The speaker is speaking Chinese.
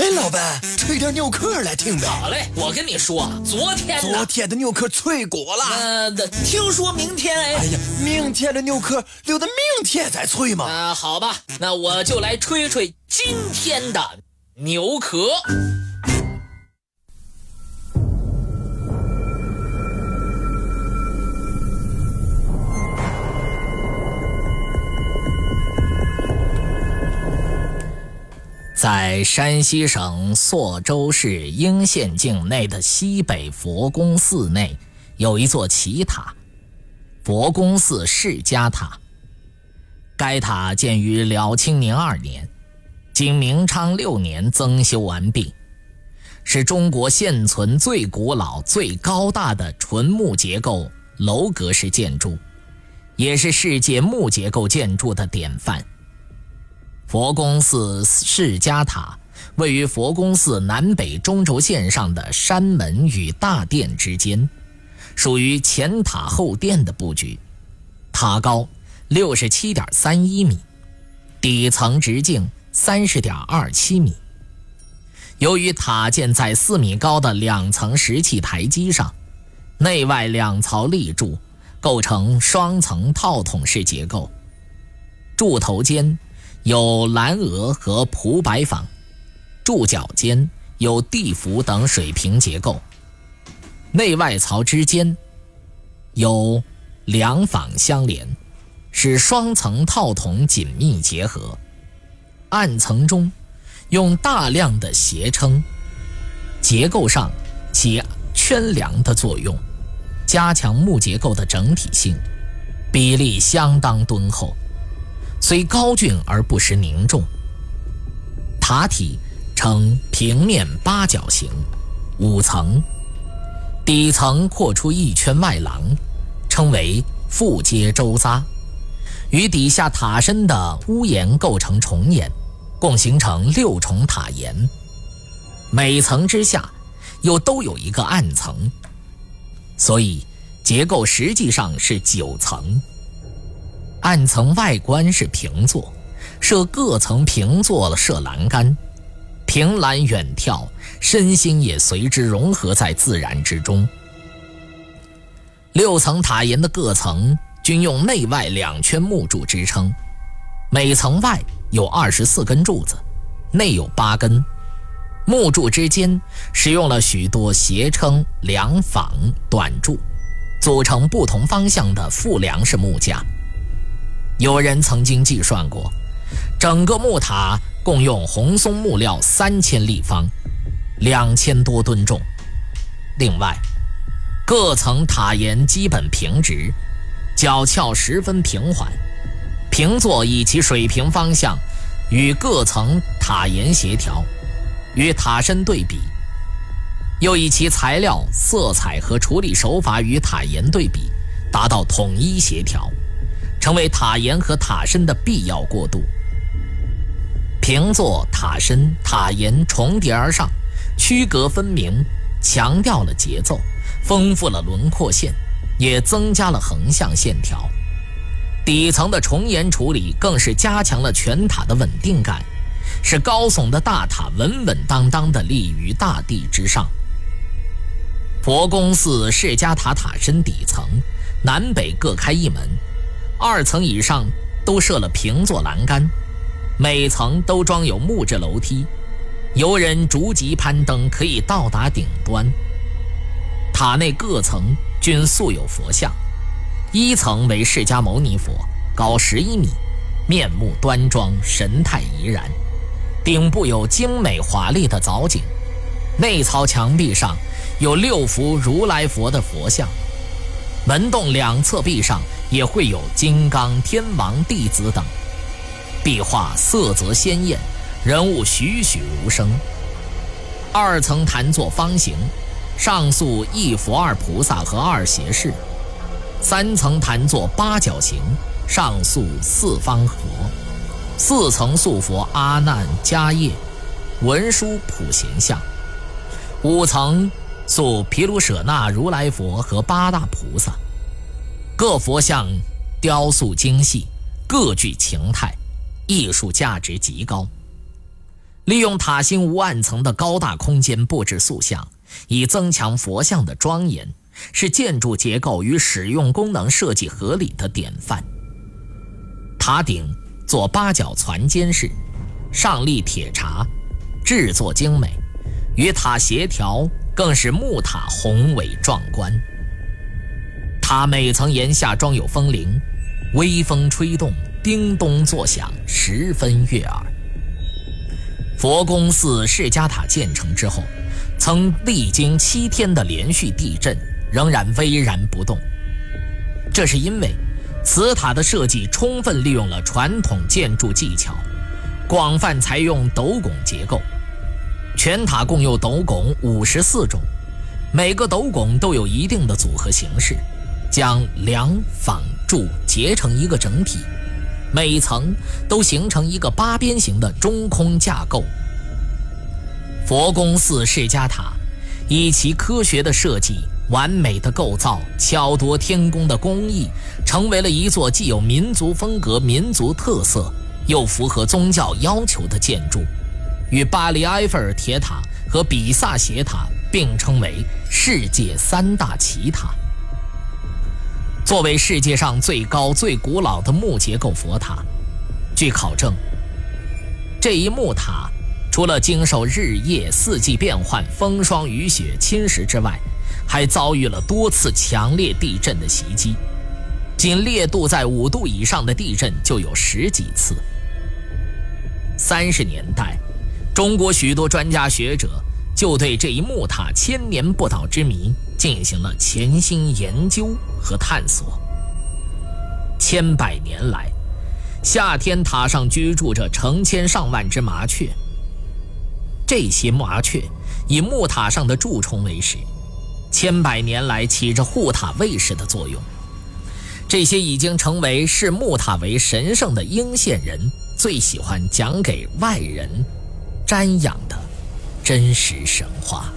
哎，老板，吹点牛壳来听呗。好嘞，我跟你说，昨天昨天的牛壳脆骨了。呃，听说明天哎。哎呀，明天的牛壳留到明天再脆嘛。啊，好吧，那我就来吹吹今天的牛壳。在山西省朔州市应县境内的西北佛宫寺内，有一座奇塔——佛宫寺释迦塔。该塔建于辽清宁二年，经明昌六年增修完毕，是中国现存最古老、最高大的纯木结构楼阁式建筑，也是世界木结构建筑的典范。佛宫寺释迦塔位于佛宫寺南北中轴线上的山门与大殿之间，属于前塔后殿的布局。塔高六十七点三一米，底层直径三十点二七米。由于塔建在四米高的两层石砌台基上，内外两槽立柱构成双层套筒式结构，柱头间。有蓝鹅和蒲白坊，柱脚间有地符等水平结构，内外槽之间有两坊相连，使双层套筒紧密结合。暗层中用大量的斜撑，结构上起圈梁的作用，加强木结构的整体性，比例相当敦厚。虽高峻而不失凝重。塔体呈平面八角形，五层，底层扩出一圈外廊，称为复阶周匝，与底下塔身的屋檐构成重檐，共形成六重塔檐。每层之下又都有一个暗层，所以结构实际上是九层。暗层外观是平座，设各层平座设栏杆，凭栏远眺，身心也随之融合在自然之中。六层塔檐的各层均用内外两圈木柱支撑，每层外有二十四根柱子，内有八根，木柱之间使用了许多斜撑、梁坊、短柱，组成不同方向的复梁式木架。有人曾经计算过，整个木塔共用红松木料三千立方，两千多吨重。另外，各层塔檐基本平直，角翘十分平缓，平座以其水平方向与各层塔檐协调，与塔身对比，又以其材料、色彩和处理手法与塔檐对比，达到统一协调。成为塔檐和塔身的必要过渡。平座、塔身、塔檐重叠而上，区隔分明，强调了节奏，丰富了轮廓线，也增加了横向线条。底层的重檐处理更是加强了全塔的稳定感，使高耸的大塔稳稳当当地立于大地之上。佛宫寺释迦塔塔身底层南北各开一门。二层以上都设了平座栏杆，每层都装有木质楼梯，游人逐级攀登可以到达顶端。塔内各层均塑有佛像，一层为释迦牟尼佛，高十一米，面目端庄，神态怡然，顶部有精美华丽的藻井，内槽墙壁上有六幅如来佛的佛像。门洞两侧壁上也会有金刚、天王、弟子等壁画，色泽鲜艳，人物栩栩如生。二层坛座方形，上塑一佛二菩萨和二胁侍；三层坛座八角形，上塑四方佛；四层塑佛阿难、迦叶、文殊普贤像；五层。塑毗卢舍那如来佛和八大菩萨，各佛像雕塑精细，各具情态，艺术价值极高。利用塔心无暗层的高大空间布置塑像，以增强佛像的庄严，是建筑结构与使用功能设计合理的典范。塔顶做八角攒尖式，上立铁闸，制作精美，与塔协调，更是木塔宏伟壮观。塔每层檐下装有风铃，微风吹动，叮咚作响，十分悦耳。佛宫寺释迦塔建成之后，曾历经七天的连续地震，仍然巍然不动。这是因为此塔的设计充分利用了传统建筑技巧，广泛采用斗拱结构。全塔共有斗拱五十四种，每个斗拱都有一定的组合形式，将梁、坊、柱结成一个整体。每层都形成一个八边形的中空架构。佛宫寺释迦塔以其科学的设计、完美的构造、巧夺天工的工艺，成为了一座既有民族风格、民族特色，又符合宗教要求的建筑，与巴黎埃菲尔铁塔和比萨斜塔并称为世界三大奇塔。作为世界上最高、最古老的木结构佛塔，据考证，这一木塔除了经受日夜、四季变换、风霜雨雪侵蚀之外，还遭遇了多次强烈地震的袭击。仅烈度在五度以上的地震就有十几次。三十年代，中国许多专家学者就对这一木塔千年不倒之谜。进行了潜心研究和探索。千百年来，夏天塔上居住着成千上万只麻雀。这些麻雀以木塔上的蛀虫为食，千百年来起着护塔卫士的作用。这些已经成为视木塔为神圣的应县人最喜欢讲给外人瞻仰的真实神话。